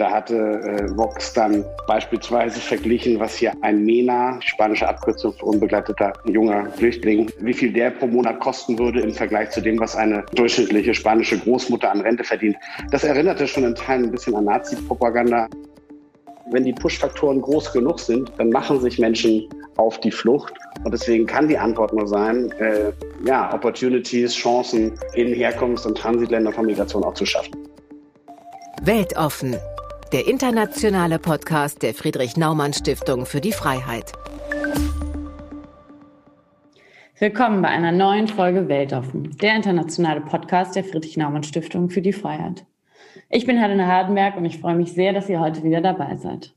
da hatte äh, Vox dann beispielsweise verglichen, was hier ein MENA, spanische Abkürzung für unbegleiteter junger Flüchtling, wie viel der pro Monat kosten würde im Vergleich zu dem, was eine durchschnittliche spanische Großmutter an Rente verdient. Das erinnerte schon in Teilen ein bisschen an Nazi-Propaganda. Wenn die Push-Faktoren groß genug sind, dann machen sich Menschen auf die Flucht. Und deswegen kann die Antwort nur sein, äh, ja, Opportunities, Chancen in Herkunfts- und Transitländern von Migration auch zu schaffen. Weltoffen, der internationale Podcast der Friedrich Naumann Stiftung für die Freiheit. Willkommen bei einer neuen Folge Weltoffen, der internationale Podcast der Friedrich Naumann Stiftung für die Freiheit. Ich bin Helena Hardenberg und ich freue mich sehr, dass ihr heute wieder dabei seid.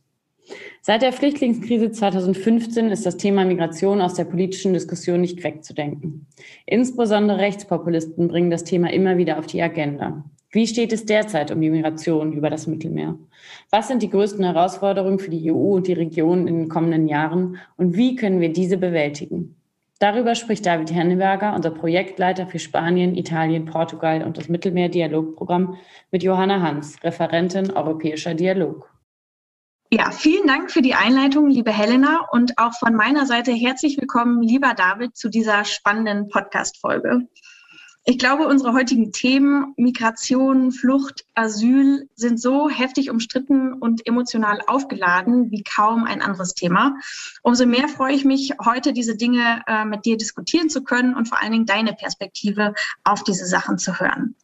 Seit der Flüchtlingskrise 2015 ist das Thema Migration aus der politischen Diskussion nicht wegzudenken. Insbesondere Rechtspopulisten bringen das Thema immer wieder auf die Agenda. Wie steht es derzeit um die Migration über das Mittelmeer? Was sind die größten Herausforderungen für die EU und die Region in den kommenden Jahren und wie können wir diese bewältigen? Darüber spricht David Henneberger, unser Projektleiter für Spanien, Italien, Portugal und das Mittelmeer-Dialogprogramm mit Johanna Hans, Referentin Europäischer Dialog. Ja, vielen Dank für die Einleitung, liebe Helena, und auch von meiner Seite herzlich willkommen, lieber David, zu dieser spannenden Podcast-Folge. Ich glaube, unsere heutigen Themen Migration, Flucht, Asyl sind so heftig umstritten und emotional aufgeladen wie kaum ein anderes Thema. Umso mehr freue ich mich, heute diese Dinge äh, mit dir diskutieren zu können und vor allen Dingen deine Perspektive auf diese Sachen zu hören.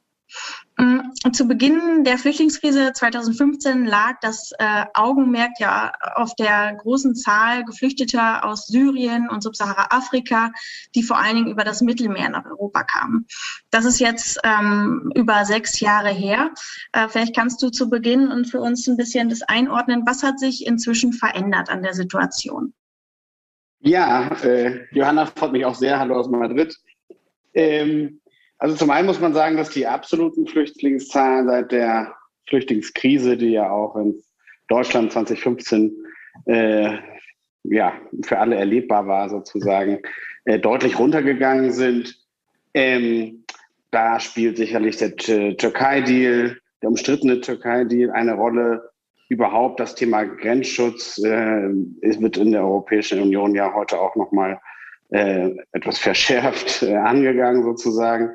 Mm, zu Beginn der Flüchtlingskrise 2015 lag das äh, Augenmerk ja auf der großen Zahl Geflüchteter aus Syrien und Subsahara-Afrika, die vor allen Dingen über das Mittelmeer nach Europa kamen. Das ist jetzt ähm, über sechs Jahre her. Äh, vielleicht kannst du zu Beginn und für uns ein bisschen das einordnen. Was hat sich inzwischen verändert an der Situation? Ja, äh, Johanna freut mich auch sehr. Hallo aus Madrid. Ähm, also zum einen muss man sagen, dass die absoluten Flüchtlingszahlen seit der Flüchtlingskrise, die ja auch in Deutschland 2015 äh, ja, für alle erlebbar war sozusagen, äh, deutlich runtergegangen sind. Ähm, da spielt sicherlich der Türkei-Deal, der umstrittene Türkei-Deal eine Rolle. Überhaupt das Thema Grenzschutz äh, wird in der Europäischen Union ja heute auch nochmal äh, etwas verschärft äh, angegangen sozusagen.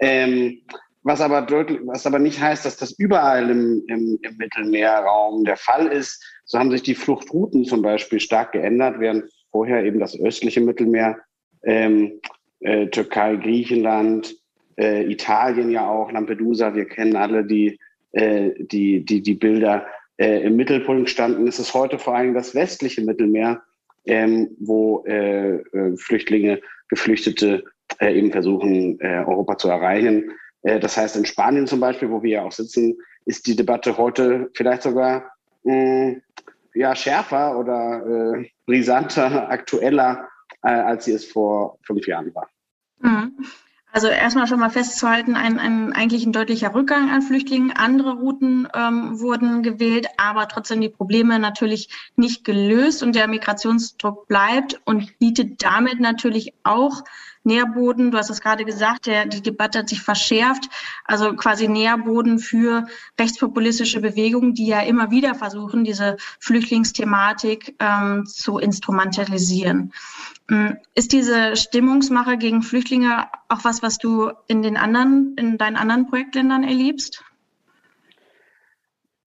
Ähm, was aber deutlich, was aber nicht heißt, dass das überall im, im, im Mittelmeerraum der Fall ist. So haben sich die Fluchtrouten zum Beispiel stark geändert, während vorher eben das östliche Mittelmeer, ähm, äh, Türkei, Griechenland, äh, Italien ja auch, Lampedusa, wir kennen alle die, äh, die, die, die Bilder äh, im Mittelpunkt standen, ist es heute vor allem das westliche Mittelmeer, ähm, wo äh, äh, Flüchtlinge, Geflüchtete äh, eben versuchen, äh, Europa zu erreichen. Äh, das heißt, in Spanien zum Beispiel, wo wir ja auch sitzen, ist die Debatte heute vielleicht sogar mh, mm, ja, schärfer oder äh, brisanter, aktueller, als sie es vor fünf Jahren war. Mhm. Also erstmal schon mal festzuhalten, ein, ein eigentlich ein deutlicher Rückgang an Flüchtlingen. Andere Routen ähm, wurden gewählt, aber trotzdem die Probleme natürlich nicht gelöst und der Migrationsdruck bleibt und bietet damit natürlich auch Nährboden, du hast es gerade gesagt, der, die Debatte hat sich verschärft, also quasi Nährboden für rechtspopulistische Bewegungen, die ja immer wieder versuchen, diese Flüchtlingsthematik ähm, zu instrumentalisieren. Ähm, ist diese Stimmungsmache gegen Flüchtlinge auch was, was du in den anderen, in deinen anderen Projektländern erlebst?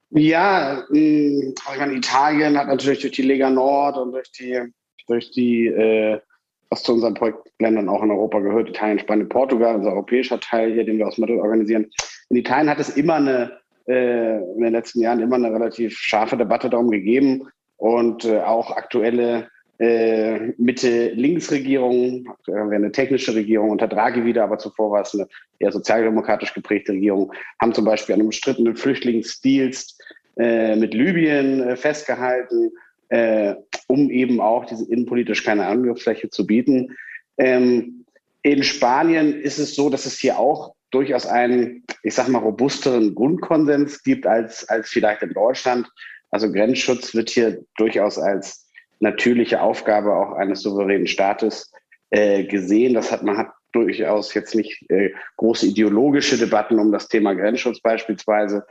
Ja, ich meine, Italien hat natürlich durch die Lega Nord und durch die, durch die äh, was zu unseren Projektländern auch in Europa gehört, Italien, Spanien, Portugal, unser europäischer Teil hier, den wir aus Madrid organisieren. In Italien hat es immer eine, äh, in den letzten Jahren immer eine relativ scharfe Debatte darum gegeben und äh, auch aktuelle äh, Mitte-Links-Regierung, wir eine technische Regierung unter Draghi wieder, aber zuvor war es eine eher sozialdemokratisch geprägte Regierung, haben zum Beispiel an umstrittenen Flüchtlingsdienst äh, mit Libyen äh, festgehalten äh, um eben auch diese innenpolitisch keine Angriffsfläche zu bieten. Ähm, in Spanien ist es so, dass es hier auch durchaus einen, ich sag mal, robusteren Grundkonsens gibt als, als vielleicht in Deutschland. Also Grenzschutz wird hier durchaus als natürliche Aufgabe auch eines souveränen Staates äh, gesehen. Das hat man hat durchaus jetzt nicht äh, große ideologische Debatten um das Thema Grenzschutz beispielsweise.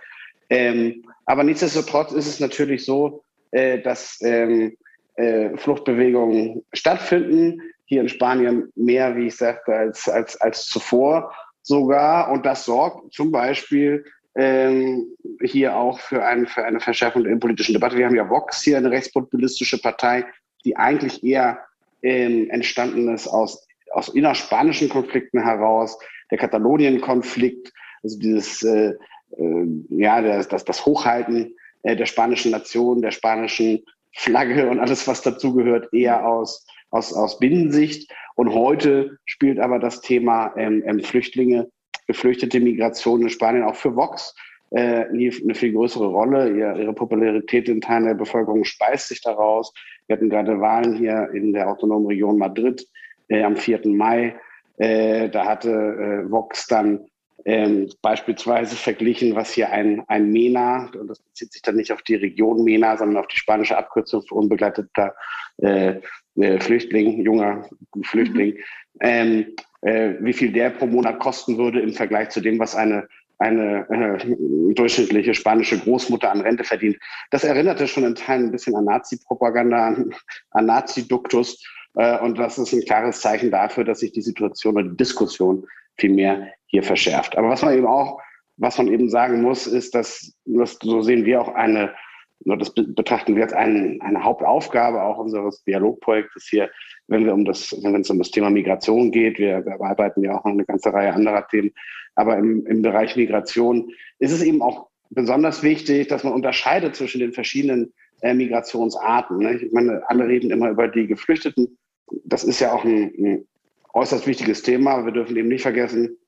Ähm, aber nichtsdestotrotz ist es natürlich so, äh, dass ähm, äh, Fluchtbewegungen stattfinden. Hier in Spanien mehr, wie ich sagte, als, als, als zuvor sogar. Und das sorgt zum Beispiel ähm, hier auch für, ein, für eine Verschärfung der politischen Debatte. Wir haben ja Vox hier, eine rechtspopulistische Partei, die eigentlich eher ähm, entstanden ist aus, aus innerspanischen Konflikten heraus, der Katalonien-Konflikt, also dieses, äh, äh, ja, das, das, das Hochhalten äh, der spanischen Nation, der spanischen Flagge und alles, was dazugehört, eher aus, aus, aus Binnensicht. Und heute spielt aber das Thema ähm, ähm, Flüchtlinge, geflüchtete Migration in Spanien auch für Vox äh, eine viel größere Rolle. Ihr, ihre Popularität in Teilen der Bevölkerung speist sich daraus. Wir hatten gerade Wahlen hier in der autonomen Region Madrid äh, am 4. Mai. Äh, da hatte äh, Vox dann ähm, beispielsweise verglichen, was hier ein, ein MENA, und das bezieht sich dann nicht auf die Region MENA, sondern auf die spanische Abkürzung für unbegleiteter äh, äh, Flüchtling, junger Flüchtling, mhm. ähm, äh, wie viel der pro Monat kosten würde im Vergleich zu dem, was eine eine äh, durchschnittliche spanische Großmutter an Rente verdient. Das erinnerte schon in Teilen ein bisschen an Nazi-Propaganda, an, an Nazi-Duktus. Äh, und das ist ein klares Zeichen dafür, dass sich die Situation oder die Diskussion vielmehr hier verschärft. Aber was man eben auch, was man eben sagen muss, ist, dass, dass so sehen wir auch eine, das betrachten wir als ein, eine Hauptaufgabe auch unseres Dialogprojektes hier, wenn wir um das, wenn es um das Thema Migration geht. Wir, wir arbeiten ja auch noch eine ganze Reihe anderer Themen. Aber im, im Bereich Migration ist es eben auch besonders wichtig, dass man unterscheidet zwischen den verschiedenen äh, Migrationsarten. Ne? Ich meine, alle reden immer über die Geflüchteten. Das ist ja auch ein, ein äußerst wichtiges Thema. Wir dürfen eben nicht vergessen,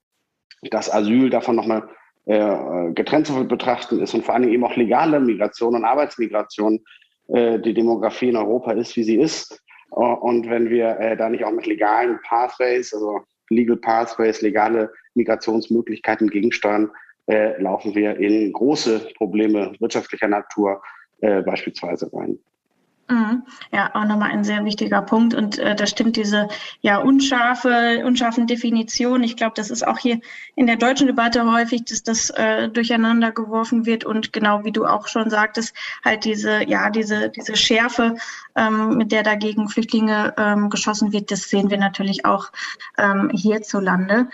dass Asyl davon nochmal äh, getrennt zu betrachten ist und vor allem eben auch legale Migration und Arbeitsmigration. Äh, die Demografie in Europa ist, wie sie ist. Uh, und wenn wir äh, da nicht auch mit legalen Pathways, also Legal Pathways, legale Migrationsmöglichkeiten gegensteuern, äh, laufen wir in große Probleme wirtschaftlicher Natur äh, beispielsweise rein. Mhm. Ja, auch nochmal ein sehr wichtiger Punkt. Und äh, da stimmt diese ja unscharfe, unscharfen Definition. Ich glaube, das ist auch hier in der deutschen Debatte häufig, dass das äh, durcheinander geworfen wird und genau wie du auch schon sagtest, halt diese, ja, diese, diese Schärfe, ähm, mit der dagegen Flüchtlinge ähm, geschossen wird, das sehen wir natürlich auch ähm, hierzulande.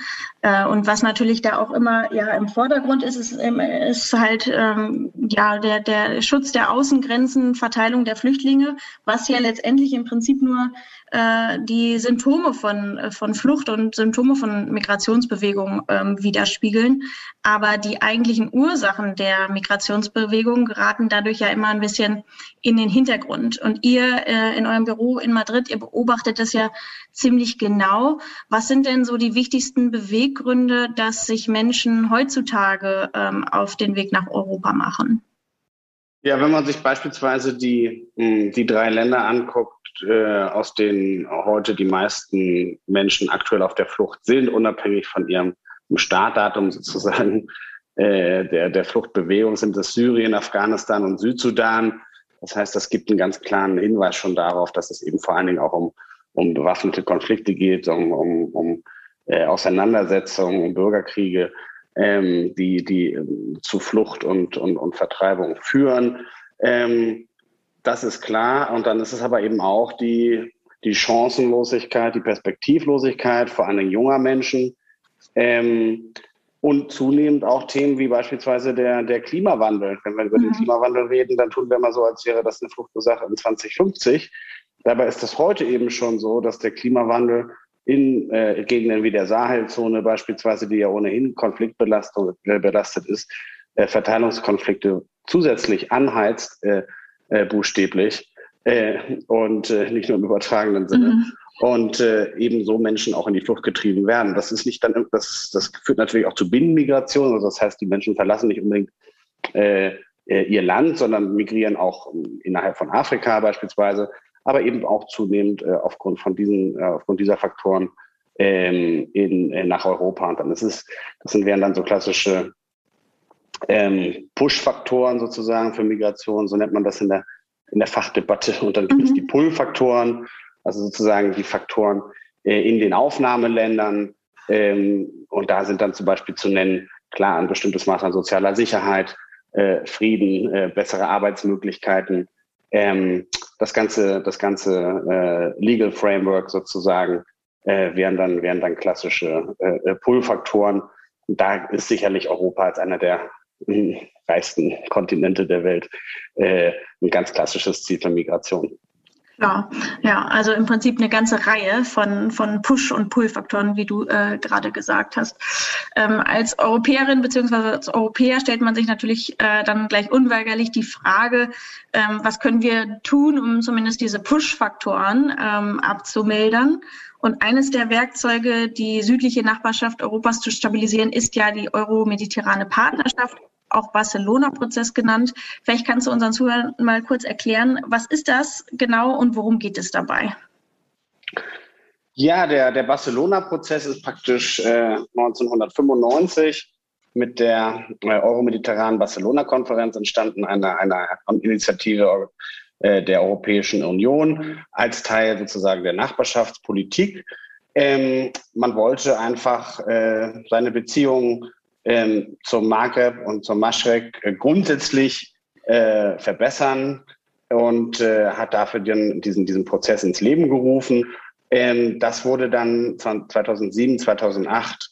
Äh, und was natürlich da auch immer ja im Vordergrund ist, ist, ist halt ähm, ja der, der Schutz der Außengrenzen, Verteilung der Flüchtlinge, was ja letztendlich im Prinzip nur äh, die Symptome von, äh, von Flucht und Symptome von Migrationsbewegungen ähm, widerspiegeln. Aber die eigentlichen Ursachen der Migrationsbewegung geraten dadurch ja immer ein bisschen in den Hintergrund. Und ihr äh, in eurem Büro in Madrid, ihr beobachtet das ja ziemlich genau. Was sind denn so die wichtigsten Beweggründe, dass sich Menschen heutzutage ähm, auf den Weg nach Europa machen? Ja, wenn man sich beispielsweise die, hm, die drei Länder anguckt, äh, aus denen heute die meisten Menschen aktuell auf der Flucht sind, unabhängig von ihrem Startdatum sozusagen äh, der, der Fluchtbewegung, sind es Syrien, Afghanistan und Südsudan. Das heißt, das gibt einen ganz klaren Hinweis schon darauf, dass es eben vor allen Dingen auch um, um bewaffnete Konflikte geht, um, um, um äh, Auseinandersetzungen, um Bürgerkriege ähm, die, die ähm, zu Flucht und, und, und Vertreibung führen. Ähm, das ist klar. Und dann ist es aber eben auch die, die Chancenlosigkeit, die Perspektivlosigkeit vor allen Dingen junger Menschen. Ähm, und zunehmend auch Themen wie beispielsweise der, der Klimawandel. Wenn wir über mhm. den Klimawandel reden, dann tun wir mal so, als wäre das eine Fluchtursache in 2050. Dabei ist es heute eben schon so, dass der Klimawandel in äh, Gegenden wie der Sahelzone beispielsweise, die ja ohnehin konfliktbelastet äh, belastet ist, äh, Verteilungskonflikte zusätzlich anheizt, äh, äh, buchstäblich, äh, und nicht nur im übertragenen Sinne. Mhm. Und ebenso Menschen auch in die Flucht getrieben werden. Das ist nicht dann, das, das führt natürlich auch zu Binnenmigration. Also das heißt, die Menschen verlassen nicht unbedingt ihr Land, sondern migrieren auch innerhalb von Afrika beispielsweise aber eben auch zunehmend äh, aufgrund von diesen, äh, aufgrund dieser Faktoren ähm, in, äh, nach Europa. Und dann ist es, das sind wären dann so klassische ähm, Push-Faktoren sozusagen für Migration, so nennt man das in der, in der Fachdebatte. Und dann gibt mhm. es die Pull-Faktoren, also sozusagen die Faktoren äh, in den Aufnahmeländern. Ähm, und da sind dann zum Beispiel zu nennen, klar, ein bestimmtes Maß an sozialer Sicherheit, äh, Frieden, äh, bessere Arbeitsmöglichkeiten, ähm, das ganze, das ganze äh, Legal Framework sozusagen äh, wären dann wären dann klassische äh, äh Pull-Faktoren. Da ist sicherlich Europa als einer der äh, reichsten Kontinente der Welt äh, ein ganz klassisches Ziel für Migration. Ja, ja, also im Prinzip eine ganze Reihe von, von Push- und Pull-Faktoren, wie du äh, gerade gesagt hast. Ähm, als Europäerin bzw. als Europäer stellt man sich natürlich äh, dann gleich unweigerlich die Frage, ähm, was können wir tun, um zumindest diese Push-Faktoren ähm, abzumildern. Und eines der Werkzeuge, die südliche Nachbarschaft Europas zu stabilisieren, ist ja die euro-mediterrane Partnerschaft auch Barcelona-Prozess genannt. Vielleicht kannst du unseren Zuhörern mal kurz erklären, was ist das genau und worum geht es dabei? Ja, der, der Barcelona-Prozess ist praktisch äh, 1995 mit der äh, Euromediterranen Barcelona-Konferenz entstanden, einer, einer Initiative äh, der Europäischen Union als Teil sozusagen der Nachbarschaftspolitik. Ähm, man wollte einfach äh, seine Beziehungen ähm, zum Maghreb und zum Maschrek äh, grundsätzlich äh, verbessern und äh, hat dafür den, diesen, diesen Prozess ins Leben gerufen. Ähm, das wurde dann 2007, 2008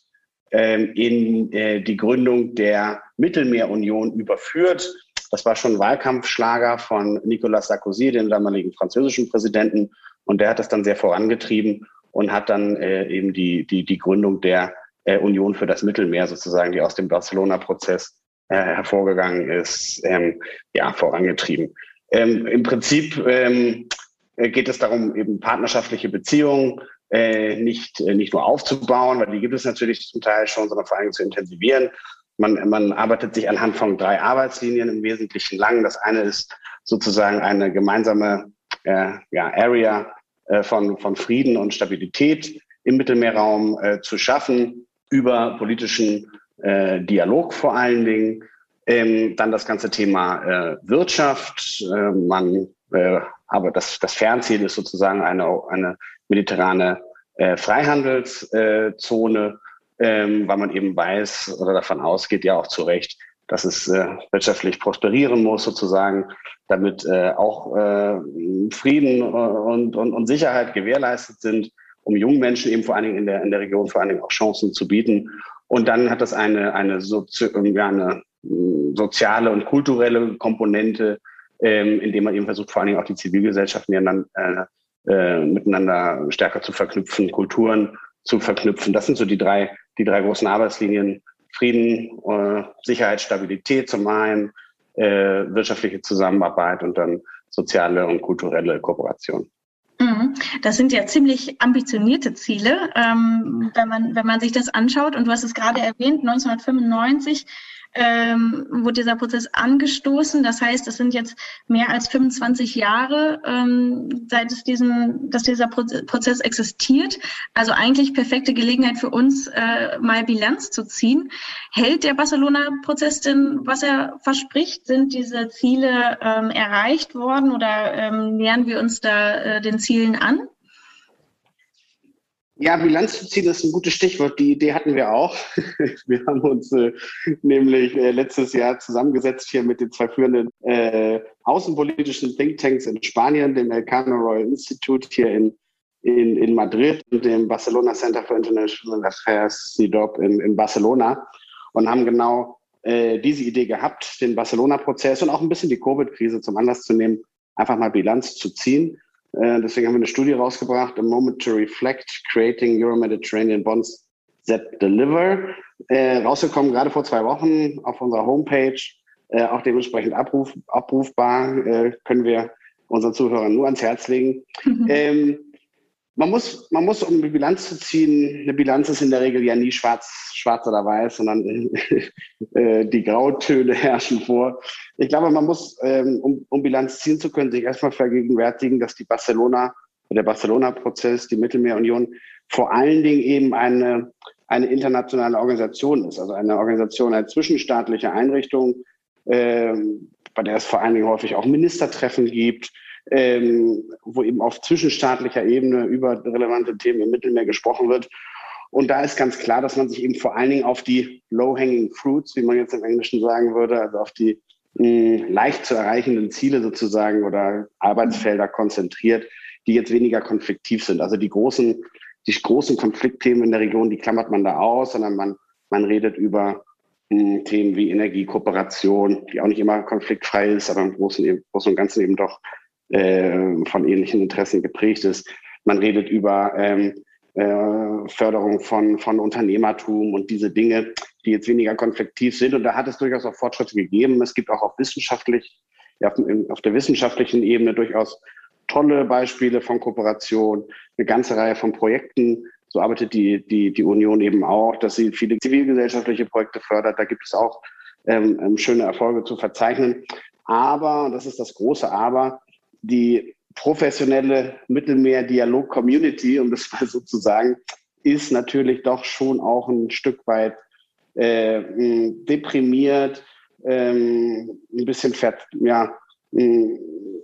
ähm, in äh, die Gründung der Mittelmeerunion überführt. Das war schon Wahlkampfschlager von Nicolas Sarkozy, dem damaligen französischen Präsidenten. Und der hat das dann sehr vorangetrieben und hat dann äh, eben die, die, die Gründung der äh, Union für das Mittelmeer sozusagen, die aus dem Barcelona-Prozess äh, hervorgegangen ist, ähm, ja, vorangetrieben. Ähm, Im Prinzip ähm, äh, geht es darum, eben partnerschaftliche Beziehungen äh, nicht, äh, nicht nur aufzubauen, weil die gibt es natürlich zum Teil schon, sondern vor allem zu intensivieren. Man, man arbeitet sich anhand von drei Arbeitslinien im Wesentlichen lang. Das eine ist sozusagen eine gemeinsame äh, ja, Area äh, von, von Frieden und Stabilität im Mittelmeerraum äh, zu schaffen über politischen äh, Dialog vor allen Dingen. Ähm, dann das ganze Thema äh, Wirtschaft. Äh, man, aber das, das Fernziel ist sozusagen eine, eine mediterrane äh, Freihandelszone, ähm, weil man eben weiß oder davon ausgeht, ja auch zu Recht, dass es äh, wirtschaftlich prosperieren muss sozusagen, damit äh, auch Frieden und, und, und Sicherheit gewährleistet sind um jungen Menschen eben vor allen Dingen in der, in der Region vor allen Dingen auch Chancen zu bieten. Und dann hat das eine, eine, Sozi ja, eine mm, soziale und kulturelle Komponente, ähm, indem man eben versucht, vor allen Dingen auch die Zivilgesellschaften äh, äh, miteinander stärker zu verknüpfen, Kulturen zu verknüpfen. Das sind so die drei, die drei großen Arbeitslinien. Frieden, äh, Sicherheit, Stabilität zum einen, äh, wirtschaftliche Zusammenarbeit und dann soziale und kulturelle Kooperation. Das sind ja ziemlich ambitionierte Ziele, ähm, wenn, man, wenn man sich das anschaut. Und du hast es gerade erwähnt, 1995 ähm, wurde dieser Prozess angestoßen. Das heißt, es sind jetzt mehr als 25 Jahre, ähm, seit es diesen, dass dieser Prozess existiert. Also eigentlich perfekte Gelegenheit für uns, äh, mal Bilanz zu ziehen. Hält der Barcelona-Prozess denn, was er verspricht? Sind diese Ziele ähm, erreicht worden oder ähm, nähern wir uns da äh, den Zielen an? Ja, Bilanz zu ziehen ist ein gutes Stichwort. Die Idee hatten wir auch. Wir haben uns äh, nämlich äh, letztes Jahr zusammengesetzt hier mit den zwei führenden äh, außenpolitischen Thinktanks in Spanien, dem Elcano Royal Institute hier in, in, in Madrid und dem Barcelona Center for International Affairs, CIDOP in, in Barcelona und haben genau äh, diese Idee gehabt, den Barcelona-Prozess und auch ein bisschen die Covid-Krise zum Anlass zu nehmen, einfach mal Bilanz zu ziehen deswegen haben wir eine Studie rausgebracht, A Moment to Reflect, Creating Euro-Mediterranean Bonds that Deliver. Äh, rausgekommen gerade vor zwei Wochen auf unserer Homepage, äh, auch dementsprechend abruf, abrufbar, äh, können wir unseren Zuhörern nur ans Herz legen. Mhm. Ähm, man muss, man muss, um eine Bilanz zu ziehen, eine Bilanz ist in der Regel ja nie schwarz, schwarz oder weiß, sondern äh, die Grautöne herrschen vor. Ich glaube, man muss, ähm, um, um Bilanz ziehen zu können, sich erstmal vergegenwärtigen, dass die Barcelona, der Barcelona-Prozess, die Mittelmeerunion vor allen Dingen eben eine, eine internationale Organisation ist, also eine Organisation, eine zwischenstaatliche Einrichtung, äh, bei der es vor allen Dingen häufig auch Ministertreffen gibt, ähm, wo eben auf zwischenstaatlicher Ebene über relevante Themen im Mittelmeer gesprochen wird. Und da ist ganz klar, dass man sich eben vor allen Dingen auf die low-hanging fruits, wie man jetzt im Englischen sagen würde, also auf die mh, leicht zu erreichenden Ziele sozusagen oder Arbeitsfelder konzentriert, die jetzt weniger konfliktiv sind. Also die großen, die großen Konfliktthemen in der Region, die klammert man da aus, sondern man, man redet über mh, Themen wie Energiekooperation, die auch nicht immer konfliktfrei ist, aber im Großen, im Großen und Ganzen eben doch äh, von ähnlichen Interessen geprägt ist. Man redet über ähm, äh, Förderung von, von Unternehmertum und diese Dinge, die jetzt weniger konfliktiv sind. Und da hat es durchaus auch Fortschritte gegeben. Es gibt auch auf wissenschaftlich, auf, auf der wissenschaftlichen Ebene durchaus tolle Beispiele von Kooperation, eine ganze Reihe von Projekten. So arbeitet die, die, die Union eben auch, dass sie viele zivilgesellschaftliche Projekte fördert. Da gibt es auch ähm, ähm schöne Erfolge zu verzeichnen. Aber, das ist das große Aber, die professionelle Mittelmeer-Dialog-Community, um das mal so zu sagen, ist natürlich doch schon auch ein Stück weit äh, deprimiert, ähm, ein bisschen, ja, ein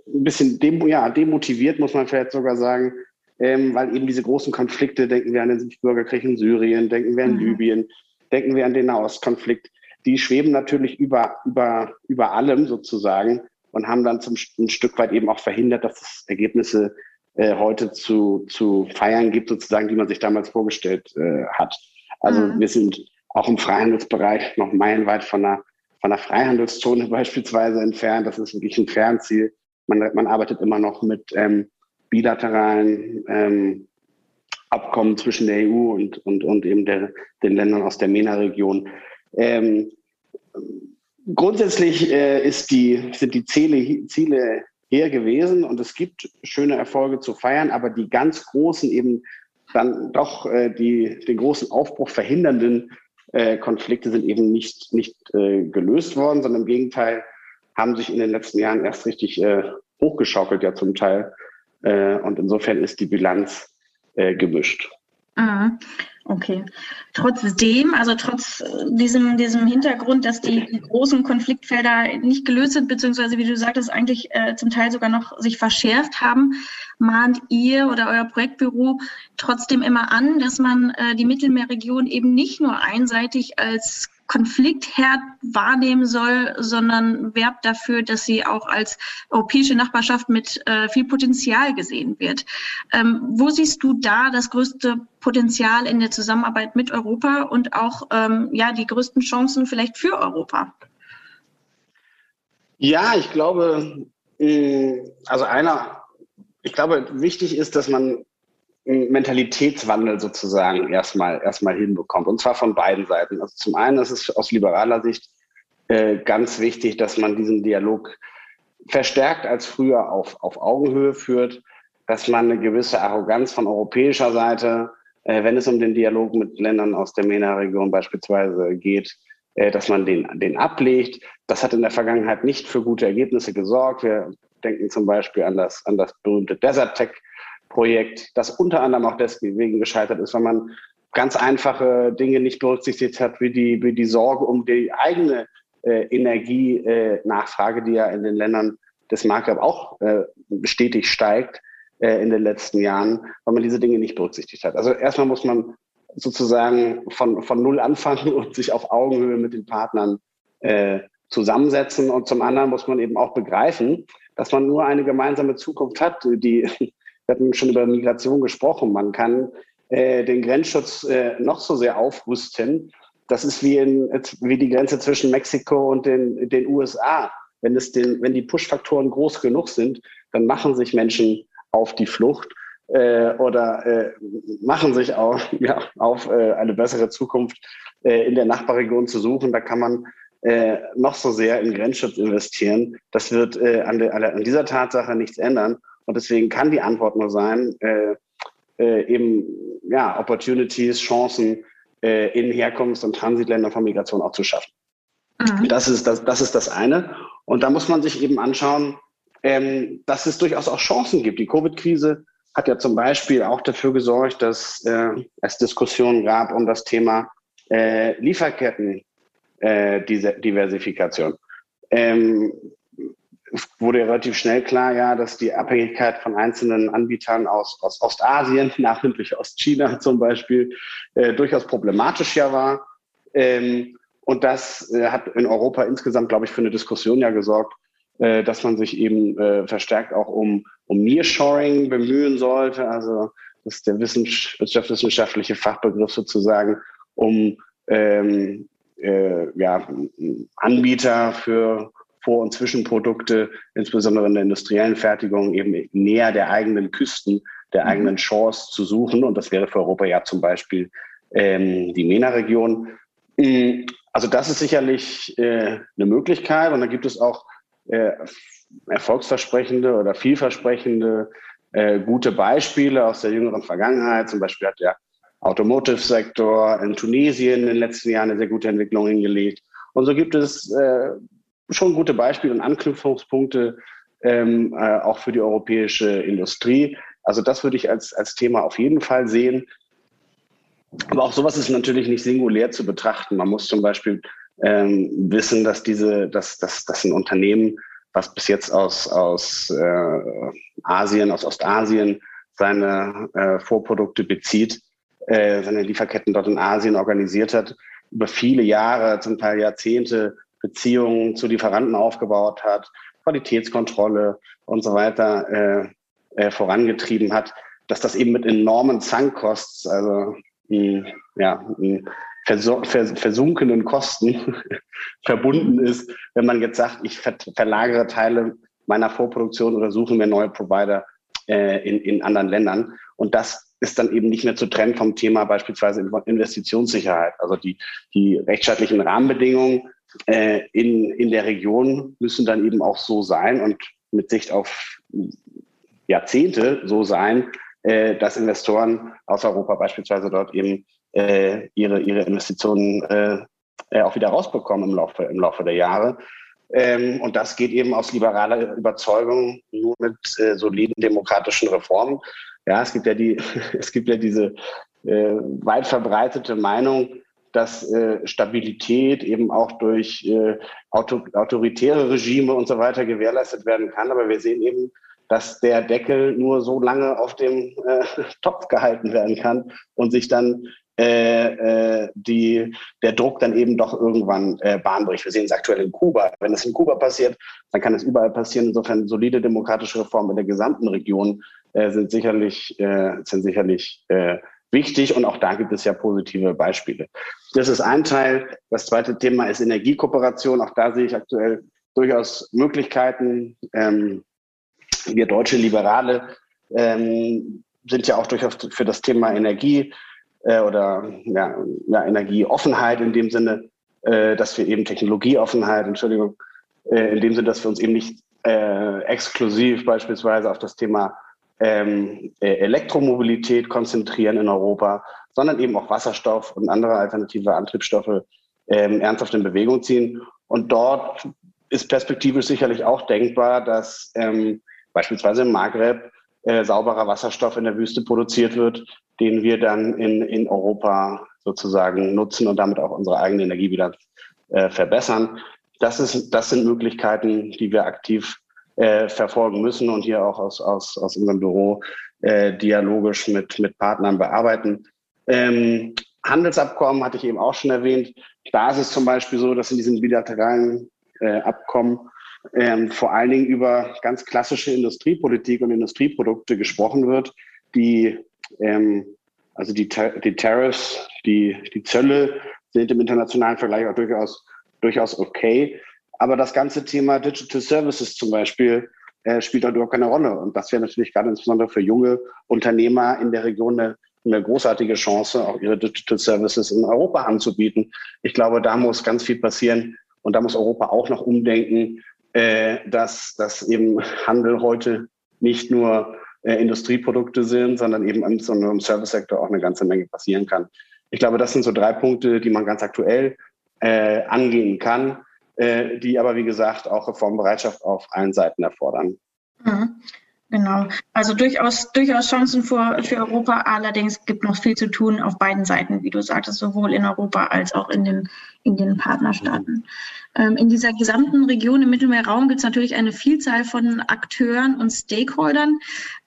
bisschen dem, ja, demotiviert, muss man vielleicht sogar sagen, ähm, weil eben diese großen Konflikte, denken wir an den Bürgerkrieg in Syrien, denken wir an mhm. Libyen, denken wir an den Nahostkonflikt, die schweben natürlich über, über, über allem sozusagen und haben dann zum, ein Stück weit eben auch verhindert, dass es Ergebnisse äh, heute zu, zu feiern gibt, sozusagen, die man sich damals vorgestellt äh, hat. Also mhm. wir sind auch im Freihandelsbereich noch meilenweit von einer, von einer Freihandelszone beispielsweise entfernt. Das ist wirklich ein Fernziel. Man, man arbeitet immer noch mit ähm, bilateralen ähm, Abkommen zwischen der EU und, und, und eben der, den Ländern aus der MENA-Region. Ähm, grundsätzlich äh, ist die, sind die Ziele, Ziele her gewesen und es gibt schöne Erfolge zu feiern, aber die ganz großen eben dann doch äh, die, den großen Aufbruch verhindernden äh, Konflikte sind eben nicht, nicht äh, gelöst worden, sondern im Gegenteil haben sich in den letzten Jahren erst richtig äh, hochgeschaukelt, ja zum Teil. Äh, und insofern ist die Bilanz äh, gemischt. Mhm. Okay. Trotzdem, also trotz äh, diesem, diesem Hintergrund, dass die, großen Konfliktfelder nicht gelöst sind, beziehungsweise, wie du sagtest, eigentlich äh, zum Teil sogar noch sich verschärft haben, mahnt ihr oder euer Projektbüro trotzdem immer an, dass man äh, die Mittelmeerregion eben nicht nur einseitig als Konfliktherd wahrnehmen soll, sondern werbt dafür, dass sie auch als europäische Nachbarschaft mit äh, viel Potenzial gesehen wird. Ähm, wo siehst du da das größte Potenzial in der Zusammenarbeit mit Europa und auch ähm, ja die größten Chancen vielleicht für Europa? Ja, ich glaube, äh, also einer, ich glaube, wichtig ist, dass man Mentalitätswandel sozusagen erstmal erstmal hinbekommt. Und zwar von beiden Seiten. Also zum einen ist es aus liberaler Sicht äh, ganz wichtig, dass man diesen Dialog verstärkt als früher auf, auf Augenhöhe führt, dass man eine gewisse Arroganz von europäischer Seite, äh, wenn es um den Dialog mit Ländern aus der MENA-Region beispielsweise geht, äh, dass man den, den ablegt. Das hat in der Vergangenheit nicht für gute Ergebnisse gesorgt. Wir denken zum Beispiel an das, an das berühmte Desert Tech Projekt, das unter anderem auch deswegen gescheitert ist, weil man ganz einfache Dinge nicht berücksichtigt hat, wie die, wie die Sorge um die eigene äh, Energienachfrage, äh, die ja in den Ländern des Maghreb auch äh, stetig steigt äh, in den letzten Jahren, weil man diese Dinge nicht berücksichtigt hat. Also erstmal muss man sozusagen von, von Null anfangen und sich auf Augenhöhe mit den Partnern äh, zusammensetzen. Und zum anderen muss man eben auch begreifen, dass man nur eine gemeinsame Zukunft hat, die wir hatten schon über Migration gesprochen. Man kann äh, den Grenzschutz äh, noch so sehr aufrüsten. Das ist wie, in, wie die Grenze zwischen Mexiko und den, den USA. Wenn, es den, wenn die Push-Faktoren groß genug sind, dann machen sich Menschen auf die Flucht äh, oder äh, machen sich auch ja, auf äh, eine bessere Zukunft äh, in der Nachbarregion zu suchen. Da kann man äh, noch so sehr in Grenzschutz investieren. Das wird äh, an, de, an dieser Tatsache nichts ändern. Und deswegen kann die Antwort nur sein, äh, äh, eben ja, Opportunities, Chancen äh, in Herkunfts- und Transitländern von Migration auch zu schaffen. Mhm. Das, ist das, das ist das eine. Und da muss man sich eben anschauen, ähm, dass es durchaus auch Chancen gibt. Die Covid-Krise hat ja zum Beispiel auch dafür gesorgt, dass äh, es Diskussionen gab um das Thema äh, Lieferketten, äh, diese Diversifikation. Ähm, wurde relativ schnell klar, ja, dass die Abhängigkeit von einzelnen Anbietern aus, aus Ostasien, namentlich aus China zum Beispiel, äh, durchaus problematisch ja war. Ähm, und das äh, hat in Europa insgesamt, glaube ich, für eine Diskussion ja gesorgt, äh, dass man sich eben äh, verstärkt auch um, um Nearshoring bemühen sollte. Also das ist der wirtschaftswissenschaftliche Fachbegriff sozusagen, um ähm, äh, ja, Anbieter für vor- und Zwischenprodukte, insbesondere in der industriellen Fertigung, eben näher der eigenen Küsten, der mhm. eigenen Chance zu suchen. Und das wäre für Europa ja zum Beispiel ähm, die MENA-Region. Mm, also das ist sicherlich äh, eine Möglichkeit. Und da gibt es auch äh, erfolgsversprechende oder vielversprechende äh, gute Beispiele aus der jüngeren Vergangenheit. Zum Beispiel hat der Automotive-Sektor in Tunesien in den letzten Jahren eine sehr gute Entwicklung hingelegt. Und so gibt es äh, schon gute Beispiele und Anknüpfungspunkte ähm, äh, auch für die europäische Industrie. Also das würde ich als, als Thema auf jeden Fall sehen. Aber auch sowas ist natürlich nicht singulär zu betrachten. Man muss zum Beispiel ähm, wissen, dass diese, dass, dass, dass ein Unternehmen, was bis jetzt aus, aus äh, Asien, aus Ostasien seine äh, Vorprodukte bezieht, äh, seine Lieferketten dort in Asien organisiert hat, über viele Jahre, zum Teil Jahrzehnte Beziehungen zu Lieferanten aufgebaut hat, Qualitätskontrolle und so weiter äh, äh, vorangetrieben hat, dass das eben mit enormen Zankkosts, also mh, ja, mh, versunkenen Kosten verbunden ist, wenn man jetzt sagt, ich ver verlagere Teile meiner Vorproduktion oder suche mir neue Provider äh, in, in anderen Ländern. Und das ist dann eben nicht mehr zu trennen vom Thema beispielsweise Investitionssicherheit. Also die, die rechtsstaatlichen Rahmenbedingungen äh, in, in der Region müssen dann eben auch so sein und mit Sicht auf Jahrzehnte so sein, äh, dass Investoren aus Europa beispielsweise dort eben äh, ihre, ihre Investitionen äh, äh, auch wieder rausbekommen im Laufe, im Laufe der Jahre. Ähm, und das geht eben aus liberaler Überzeugung nur mit äh, soliden demokratischen Reformen. Ja, es gibt ja die, es gibt ja diese äh, weit verbreitete Meinung, dass äh, Stabilität eben auch durch äh, auto, autoritäre Regime und so weiter gewährleistet werden kann. Aber wir sehen eben, dass der Deckel nur so lange auf dem äh, Topf gehalten werden kann und sich dann äh, äh, die, der Druck dann eben doch irgendwann äh, Bahn bricht. Wir sehen es aktuell in Kuba. Wenn es in Kuba passiert, dann kann es überall passieren. Insofern solide demokratische Reformen in der gesamten Region äh, sind sicherlich, äh, sind sicherlich äh, wichtig und auch da gibt es ja positive Beispiele. Das ist ein Teil. Das zweite Thema ist Energiekooperation. Auch da sehe ich aktuell durchaus Möglichkeiten. Ähm, wir deutsche Liberale ähm, sind ja auch durchaus für das Thema Energie äh, oder ja, ja, Energieoffenheit in dem Sinne, äh, dass wir eben Technologieoffenheit, Entschuldigung, äh, in dem Sinne, dass wir uns eben nicht äh, exklusiv beispielsweise auf das Thema ähm, äh, Elektromobilität konzentrieren in Europa, sondern eben auch Wasserstoff und andere alternative Antriebsstoffe ähm, ernsthaft in Bewegung ziehen. Und dort ist perspektivisch sicherlich auch denkbar, dass ähm, beispielsweise im Maghreb äh, sauberer Wasserstoff in der Wüste produziert wird, den wir dann in, in Europa sozusagen nutzen und damit auch unsere eigene Energiebilanz äh, verbessern. Das, ist, das sind Möglichkeiten, die wir aktiv äh, verfolgen müssen und hier auch aus, aus, aus unserem Büro äh, dialogisch mit, mit Partnern bearbeiten. Ähm, Handelsabkommen hatte ich eben auch schon erwähnt. Da ist es zum Beispiel so, dass in diesen bilateralen äh, Abkommen ähm, vor allen Dingen über ganz klassische Industriepolitik und Industrieprodukte gesprochen wird, die ähm, also die, die Tariffs, die, die Zölle sind im internationalen Vergleich auch durchaus, durchaus okay. Aber das ganze Thema Digital Services zum Beispiel äh, spielt dort überhaupt keine Rolle. Und das wäre natürlich gerade insbesondere für junge Unternehmer in der Region eine, eine großartige Chance, auch ihre Digital Services in Europa anzubieten. Ich glaube, da muss ganz viel passieren. Und da muss Europa auch noch umdenken, äh, dass, dass eben Handel heute nicht nur äh, Industrieprodukte sind, sondern eben im, im Service-Sektor auch eine ganze Menge passieren kann. Ich glaube, das sind so drei Punkte, die man ganz aktuell äh, angehen kann, die aber, wie gesagt, auch Reformbereitschaft auf allen Seiten erfordern. Mhm. Genau. Also durchaus, durchaus Chancen für, für Europa. Allerdings gibt noch viel zu tun auf beiden Seiten, wie du sagtest, sowohl in Europa als auch in den, in den Partnerstaaten. Ähm, in dieser gesamten Region im Mittelmeerraum gibt es natürlich eine Vielzahl von Akteuren und Stakeholdern.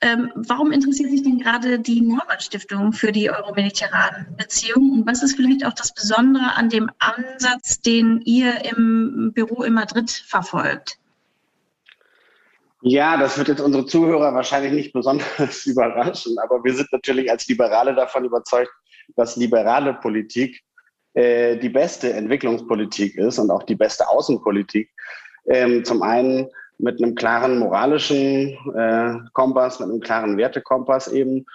Ähm, warum interessiert sich denn gerade die Norman Stiftung für die euromediterranen Beziehungen? Und was ist vielleicht auch das Besondere an dem Ansatz, den ihr im Büro in Madrid verfolgt? Ja, das wird jetzt unsere Zuhörer wahrscheinlich nicht besonders überraschen, aber wir sind natürlich als Liberale davon überzeugt, dass liberale Politik äh, die beste Entwicklungspolitik ist und auch die beste Außenpolitik. Ähm, zum einen mit einem klaren moralischen äh, Kompass, mit einem klaren Wertekompass eben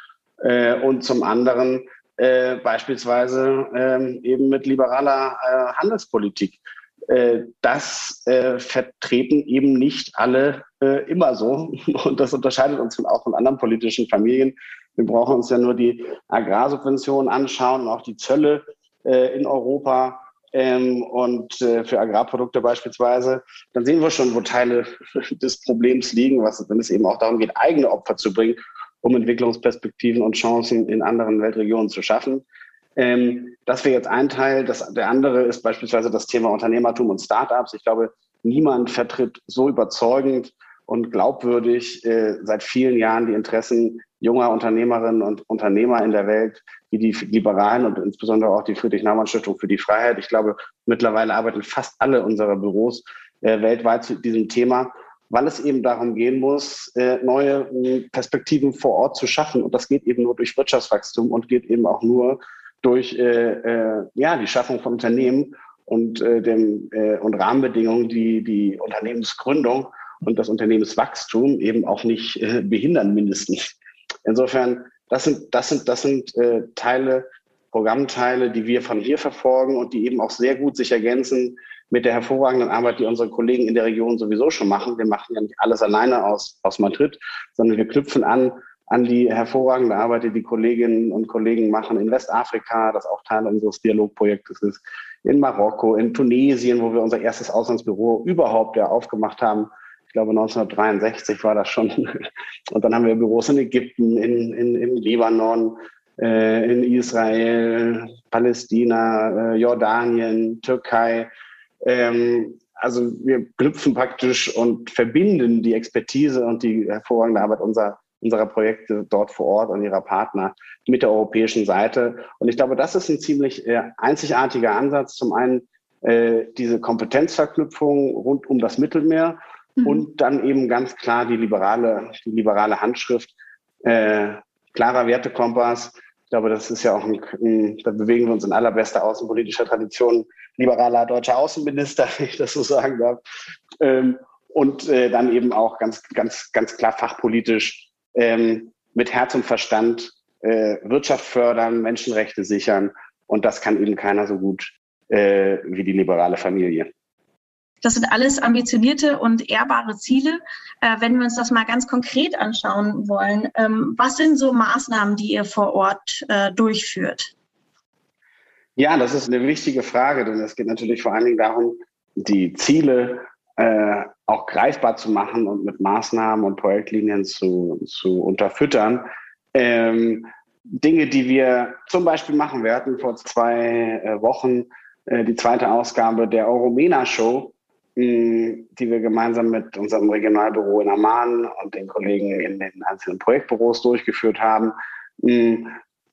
äh, und zum anderen äh, beispielsweise ähm, eben mit liberaler äh, Handelspolitik. Äh, das äh, vertreten eben nicht alle äh, immer so. Und das unterscheidet uns auch von anderen politischen Familien. Wir brauchen uns ja nur die Agrarsubventionen anschauen und auch die Zölle in Europa ähm, und für Agrarprodukte beispielsweise. Dann sehen wir schon, wo Teile des Problems liegen, was, wenn es eben auch darum geht, eigene Opfer zu bringen, um Entwicklungsperspektiven und Chancen in anderen Weltregionen zu schaffen. Ähm, das wäre jetzt ein Teil. Das, der andere ist beispielsweise das Thema Unternehmertum und Startups. Ich glaube, niemand vertritt so überzeugend und glaubwürdig äh, seit vielen Jahren die Interessen junger Unternehmerinnen und Unternehmer in der Welt, wie die Liberalen und insbesondere auch die Friedrich-Naumann-Stiftung für die Freiheit. Ich glaube, mittlerweile arbeiten fast alle unserer Büros äh, weltweit zu diesem Thema, weil es eben darum gehen muss, äh, neue äh, Perspektiven vor Ort zu schaffen. Und das geht eben nur durch Wirtschaftswachstum und geht eben auch nur durch äh, äh, ja, die Schaffung von Unternehmen und, äh, dem, äh, und Rahmenbedingungen, die die Unternehmensgründung und das Unternehmenswachstum eben auch nicht äh, behindern, mindestens. Insofern, das sind, das sind, das sind äh, Teile, Programmteile, die wir von hier verfolgen und die eben auch sehr gut sich ergänzen mit der hervorragenden Arbeit, die unsere Kollegen in der Region sowieso schon machen. Wir machen ja nicht alles alleine aus, aus Madrid, sondern wir knüpfen an an die hervorragende Arbeit, die die Kolleginnen und Kollegen machen in Westafrika, das auch Teil unseres Dialogprojektes ist, in Marokko, in Tunesien, wo wir unser erstes Auslandsbüro überhaupt ja aufgemacht haben. Ich glaube, 1963 war das schon. Und dann haben wir Büros in Ägypten, in, in, im Libanon, äh, in Israel, Palästina, äh, Jordanien, Türkei. Ähm, also wir knüpfen praktisch und verbinden die Expertise und die hervorragende Arbeit unserer unserer Projekte dort vor Ort und ihrer Partner mit der europäischen Seite. Und ich glaube, das ist ein ziemlich äh, einzigartiger Ansatz. Zum einen äh, diese Kompetenzverknüpfung rund um das Mittelmeer mhm. und dann eben ganz klar die liberale, die liberale Handschrift, äh, klarer Wertekompass. Ich glaube, das ist ja auch ein, ein, da bewegen wir uns in allerbester außenpolitischer Tradition, liberaler deutscher Außenminister, wenn ich das so sagen darf. Ähm, und äh, dann eben auch ganz, ganz, ganz klar fachpolitisch ähm, mit Herz und Verstand äh, Wirtschaft fördern, Menschenrechte sichern. Und das kann eben keiner so gut äh, wie die liberale Familie. Das sind alles ambitionierte und ehrbare Ziele. Äh, wenn wir uns das mal ganz konkret anschauen wollen, ähm, was sind so Maßnahmen, die ihr vor Ort äh, durchführt? Ja, das ist eine wichtige Frage, denn es geht natürlich vor allen Dingen darum, die Ziele äh, auch greifbar zu machen und mit Maßnahmen und Projektlinien zu, zu unterfüttern. Ähm, Dinge, die wir zum Beispiel machen. Wir hatten vor zwei äh, Wochen äh, die zweite Ausgabe der Euromena Show, die wir gemeinsam mit unserem Regionalbüro in Amman und den Kollegen in den einzelnen Projektbüros durchgeführt haben, mh,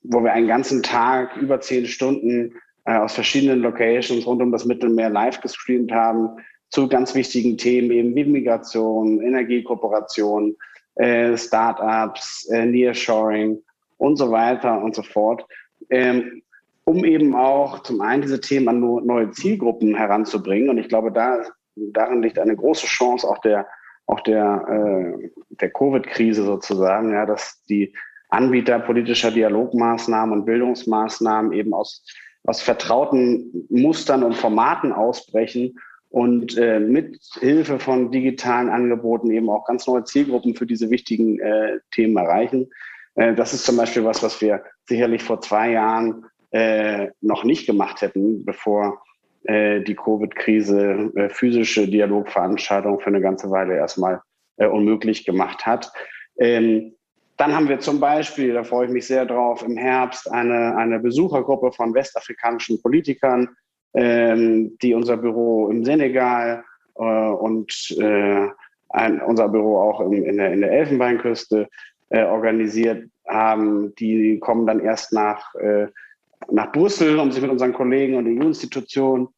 wo wir einen ganzen Tag, über zehn Stunden äh, aus verschiedenen Locations rund um das Mittelmeer live gestreamt haben, zu ganz wichtigen Themen eben wie Migration, Energiekooperation, äh, Startups, äh, Nearshoring und so weiter und so fort, ähm, um eben auch zum einen diese Themen an neue Zielgruppen heranzubringen. Und ich glaube, da, darin liegt eine große Chance auch der, auch der, äh, der Covid-Krise sozusagen, ja, dass die Anbieter politischer Dialogmaßnahmen und Bildungsmaßnahmen eben aus, aus vertrauten Mustern und Formaten ausbrechen und äh, mit Hilfe von digitalen Angeboten eben auch ganz neue Zielgruppen für diese wichtigen äh, Themen erreichen. Äh, das ist zum Beispiel was, was wir sicherlich vor zwei Jahren äh, noch nicht gemacht hätten, bevor äh, die Covid-Krise äh, physische Dialogveranstaltungen für eine ganze Weile erstmal äh, unmöglich gemacht hat. Ähm, dann haben wir zum Beispiel, da freue ich mich sehr drauf, im Herbst eine, eine Besuchergruppe von westafrikanischen Politikern, ähm, die unser Büro im Senegal äh, und äh, ein, unser Büro auch in, in, der, in der Elfenbeinküste äh, organisiert haben. Die kommen dann erst nach, äh, nach Brüssel, um sich mit unseren Kollegen und EU-Institutionen,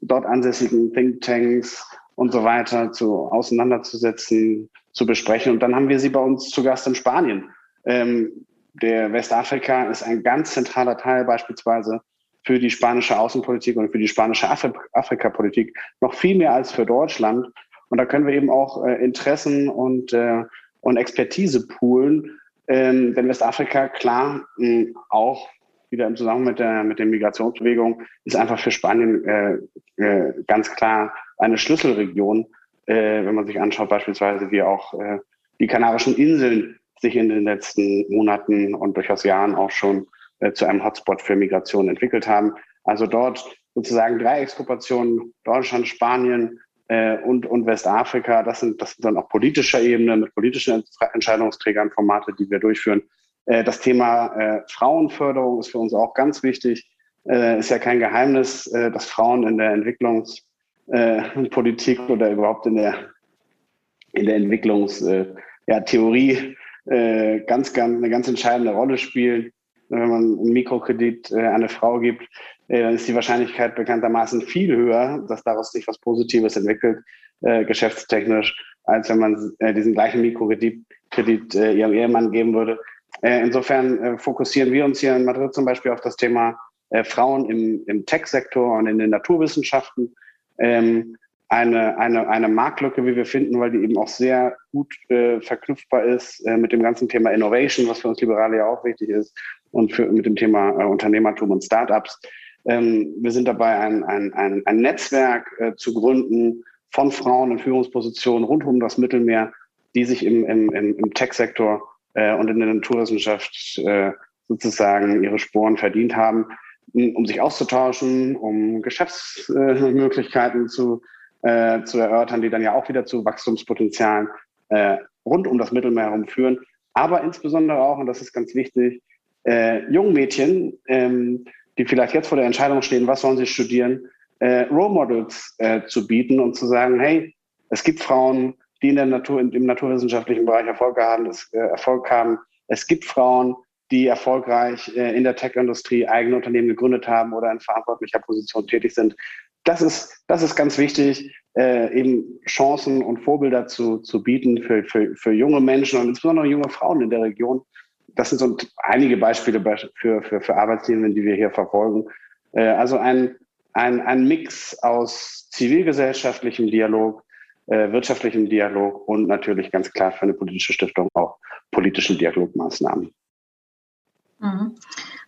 dort ansässigen Thinktanks und so weiter zu auseinanderzusetzen, zu besprechen. Und dann haben wir sie bei uns zu Gast in Spanien. Ähm, der Westafrika ist ein ganz zentraler Teil beispielsweise für die spanische Außenpolitik und für die spanische Afri Afrikapolitik noch viel mehr als für Deutschland. Und da können wir eben auch äh, Interessen und, äh, und Expertise poolen. Ähm, denn Westafrika, klar, mh, auch wieder im Zusammenhang mit der, mit der Migrationsbewegung, ist einfach für Spanien äh, äh, ganz klar eine Schlüsselregion, äh, wenn man sich anschaut, beispielsweise wie auch äh, die Kanarischen Inseln sich in den letzten Monaten und durchaus Jahren auch schon äh, zu einem Hotspot für Migration entwickelt haben. Also dort sozusagen Dreieckskooperation Deutschland, Spanien äh, und, und Westafrika. Das sind, das sind dann auch politischer Ebene mit politischen Entscheidungsträgern Formate, die wir durchführen. Äh, das Thema äh, Frauenförderung ist für uns auch ganz wichtig. Äh, ist ja kein Geheimnis, äh, dass Frauen in der Entwicklungspolitik äh, oder überhaupt in der, in der Entwicklungstheorie ja, Theorie, äh, ganz, ganz, eine ganz entscheidende Rolle spielen. Wenn man einen Mikrokredit äh, an eine Frau gibt, äh, dann ist die Wahrscheinlichkeit bekanntermaßen viel höher, dass daraus sich was Positives entwickelt, äh, geschäftstechnisch, als wenn man diesen gleichen Mikrokredit Kredit, ihrem Ehemann geben würde. Insofern fokussieren wir uns hier in Madrid zum Beispiel auf das Thema Frauen im, im Tech-Sektor und in den Naturwissenschaften. Ähm, eine, eine, eine Marktlücke, wie wir finden, weil die eben auch sehr gut äh, verknüpfbar ist äh, mit dem ganzen Thema Innovation, was für uns Liberale ja auch wichtig ist, und für, mit dem Thema äh, Unternehmertum und Startups. Ähm, wir sind dabei, ein, ein, ein, ein Netzwerk äh, zu gründen von Frauen in Führungspositionen rund um das Mittelmeer, die sich im, im, im Tech-Sektor äh, und in der Naturwissenschaft äh, sozusagen ihre Sporen verdient haben, um sich auszutauschen, um Geschäftsmöglichkeiten zu äh, zu erörtern, die dann ja auch wieder zu Wachstumspotenzialen äh, rund um das Mittelmeer herum führen. Aber insbesondere auch, und das ist ganz wichtig, äh, jungen Mädchen, ähm, die vielleicht jetzt vor der Entscheidung stehen, was sollen sie studieren, äh, Role Models äh, zu bieten und zu sagen, hey, es gibt Frauen, die in der Natur, im naturwissenschaftlichen Bereich Erfolg haben, das, äh, Erfolg haben. Es gibt Frauen, die erfolgreich äh, in der Tech-Industrie eigene Unternehmen gegründet haben oder in verantwortlicher Position tätig sind das ist, das ist ganz wichtig, äh, eben Chancen und Vorbilder zu, zu bieten für, für, für junge Menschen und insbesondere junge Frauen in der Region. Das sind so einige Beispiele für, für, für Arbeitslinien, die wir hier verfolgen. Äh, also ein, ein, ein Mix aus zivilgesellschaftlichem Dialog, äh, wirtschaftlichem Dialog und natürlich ganz klar für eine politische Stiftung auch politischen Dialogmaßnahmen. Mhm.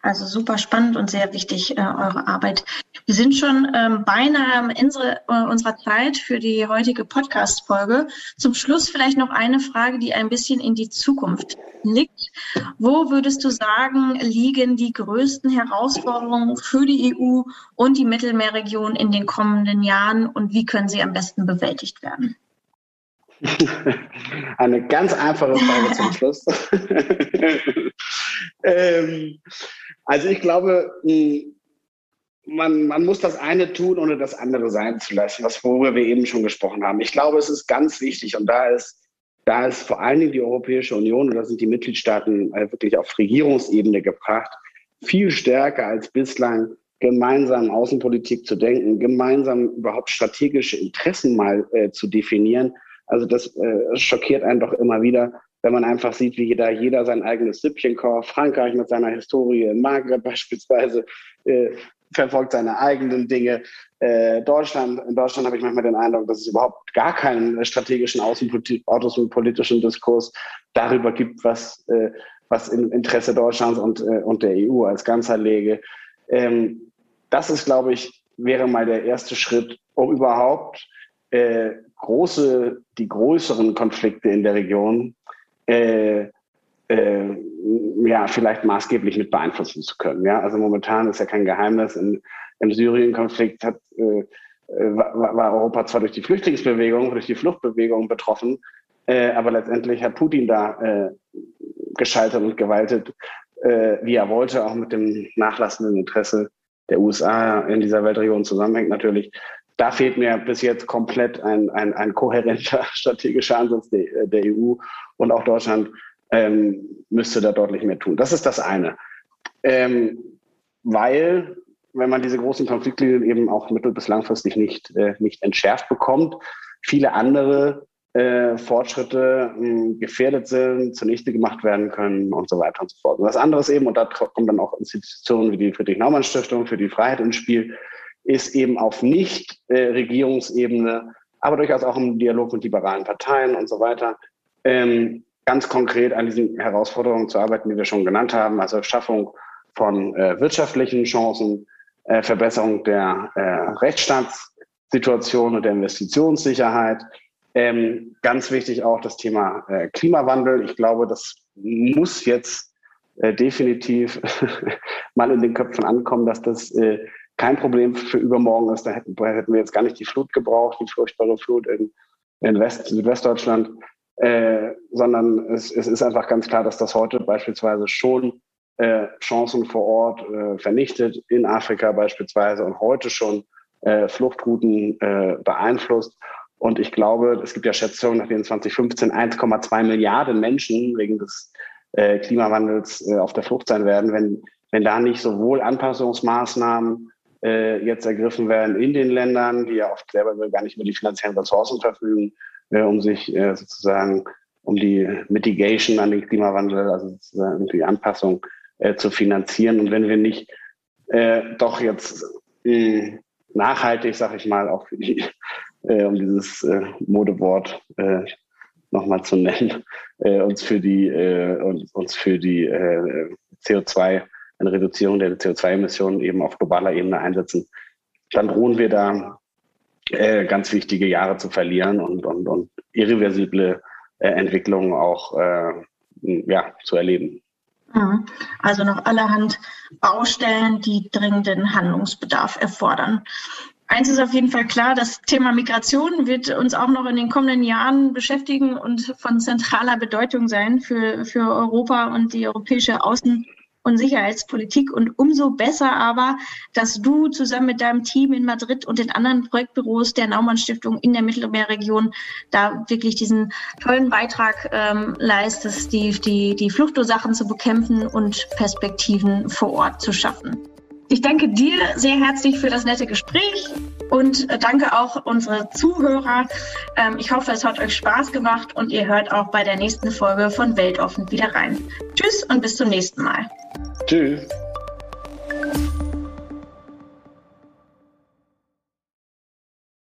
Also super spannend und sehr wichtig, äh, eure Arbeit. Wir sind schon ähm, beinahe am Ende äh, unserer Zeit für die heutige Podcast-Folge. Zum Schluss vielleicht noch eine Frage, die ein bisschen in die Zukunft liegt. Wo würdest du sagen, liegen die größten Herausforderungen für die EU und die Mittelmeerregion in den kommenden Jahren und wie können sie am besten bewältigt werden? Eine ganz einfache Frage zum Schluss. ähm, also ich glaube, man, man muss das eine tun, ohne das andere sein zu lassen, was worüber wir eben schon gesprochen haben. Ich glaube, es ist ganz wichtig und da ist, da ist vor allen Dingen die Europäische Union und da sind die Mitgliedstaaten äh, wirklich auf Regierungsebene gebracht, viel stärker als bislang gemeinsam Außenpolitik zu denken, gemeinsam überhaupt strategische Interessen mal äh, zu definieren. Also das äh, schockiert einen doch immer wieder, wenn man einfach sieht, wie jeder, jeder sein eigenes Süppchen kocht. Frankreich mit seiner Historie, Maghreb beispielsweise äh, verfolgt seine eigenen Dinge. Äh, Deutschland, in Deutschland habe ich manchmal den Eindruck, dass es überhaupt gar keinen strategischen außenpolitischen Diskurs darüber gibt, was, äh, was im Interesse Deutschlands und, äh, und der EU als Ganzer läge. Ähm, das ist, glaube ich, wäre mal der erste Schritt, um überhaupt äh, große, die größeren Konflikte in der Region äh, äh, ja, vielleicht maßgeblich mit beeinflussen zu können. Ja? Also momentan ist ja kein Geheimnis, in, im Syrien-Konflikt hat, äh, äh war, war Europa zwar durch die Flüchtlingsbewegung, durch die Fluchtbewegung betroffen, Äh, aber letztendlich hat Putin da äh, gescheitert und gewaltet, äh, wie er wollte, auch mit dem nachlassenden Interesse der USA in dieser Weltregion zusammenhängt natürlich. Da fehlt mir bis jetzt komplett ein, ein, ein kohärenter strategischer Ansatz der, der EU und auch Deutschland ähm, müsste da deutlich mehr tun. Das ist das eine. Ähm, weil, wenn man diese großen Konfliktlinien eben auch mittel- bis langfristig nicht, äh, nicht entschärft bekommt, viele andere äh, Fortschritte mh, hm, gefährdet sind, zunichte gemacht werden können und so weiter und so fort. Und das andere ist eben, und da kommen dann auch Institutionen wie die Friedrich-Naumann-Stiftung für die Freiheit ins Spiel, ist eben auf Nicht-Regierungsebene, äh, aber durchaus auch im Dialog mit liberalen Parteien und so weiter, ähm, ganz konkret an diesen Herausforderungen zu arbeiten, die wir schon genannt haben, also Schaffung von äh, wirtschaftlichen Chancen, äh, Verbesserung der Rechtsstaatssituation und der Investitionssicherheit. Ähm, ganz wichtig auch das Thema Klimawandel. Ich glaube, das muss jetzt definitiv mal in den Köpfen ankommen, dass das kein Problem für übermorgen ist. Da hätten, hätten, wir jetzt gar nicht die Flut gebraucht, die furchtbare Flut in, in West, Südwestdeutschland, äh, sondern es, es ist einfach ganz klar, dass das heute beispielsweise schon äh, Chancen vor Ort äh, vernichtet, in Afrika beispielsweise und heute schon äh, Fluchtrouten äh, beeinflusst. Und ich glaube, es gibt ja Schätzungen, nach denen 2015 1,2 Milliarden Menschen wegen des äh, Klimawandels äh, auf der Flucht sein werden, wenn, wenn da nicht sowohl Anpassungsmaßnahmen äh, jetzt ergriffen werden in den Ländern, die ja oft selber gar nicht über die finanziellen Ressourcen verfügen, äh, um sich äh, sozusagen um die Mitigation an den Klimawandel, also sozusagen die Anpassung äh, zu finanzieren. Und wenn wir nicht äh, doch jetzt nachhaltig, sag ich mal, auch die, äh, um dieses Modewort äh, nochmal zu nennen, uns für die, uns, uns für die äh, CO2, eine Reduzierung der CO2-Emissionen eben auf globaler Ebene einsetzen, dann drohen wir da äh, ganz wichtige Jahre zu verlieren und, und, und irreversible äh, Entwicklungen auch äh, ja, zu erleben. Mhm. Also noch allerhand Baustellen, die dringenden Handlungsbedarf erfordern. Eins ist auf jeden Fall klar, das Thema Migration wird uns auch noch in den kommenden Jahren beschäftigen und von zentraler Bedeutung sein für, für Europa und die europäische Außen- und Sicherheitspolitik. Und umso besser aber, dass du zusammen mit deinem Team in Madrid und den anderen Projektbüros der Naumann Stiftung in der Mittelmeerregion da wirklich diesen tollen Beitrag ähm, leistest, die, die, die Fluchtursachen zu bekämpfen und Perspektiven vor Ort zu schaffen. Ich danke dir sehr herzlich für das nette Gespräch und äh, danke auch unsere Zuhörer. Ähm, ich hoffe, es hat euch Spaß gemacht und ihr hört auch bei der nächsten Folge von Weltoffen wieder rein. Tschüss und bis zum nächsten Mal. Tschüss.